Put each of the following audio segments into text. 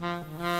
Mm-hmm.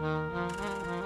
Mm-hmm.